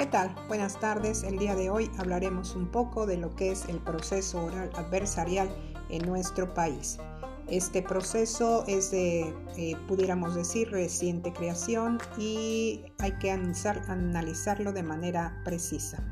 Qué tal? Buenas tardes. El día de hoy hablaremos un poco de lo que es el proceso oral adversarial en nuestro país. Este proceso es de, eh, pudiéramos decir, reciente creación y hay que analizarlo de manera precisa.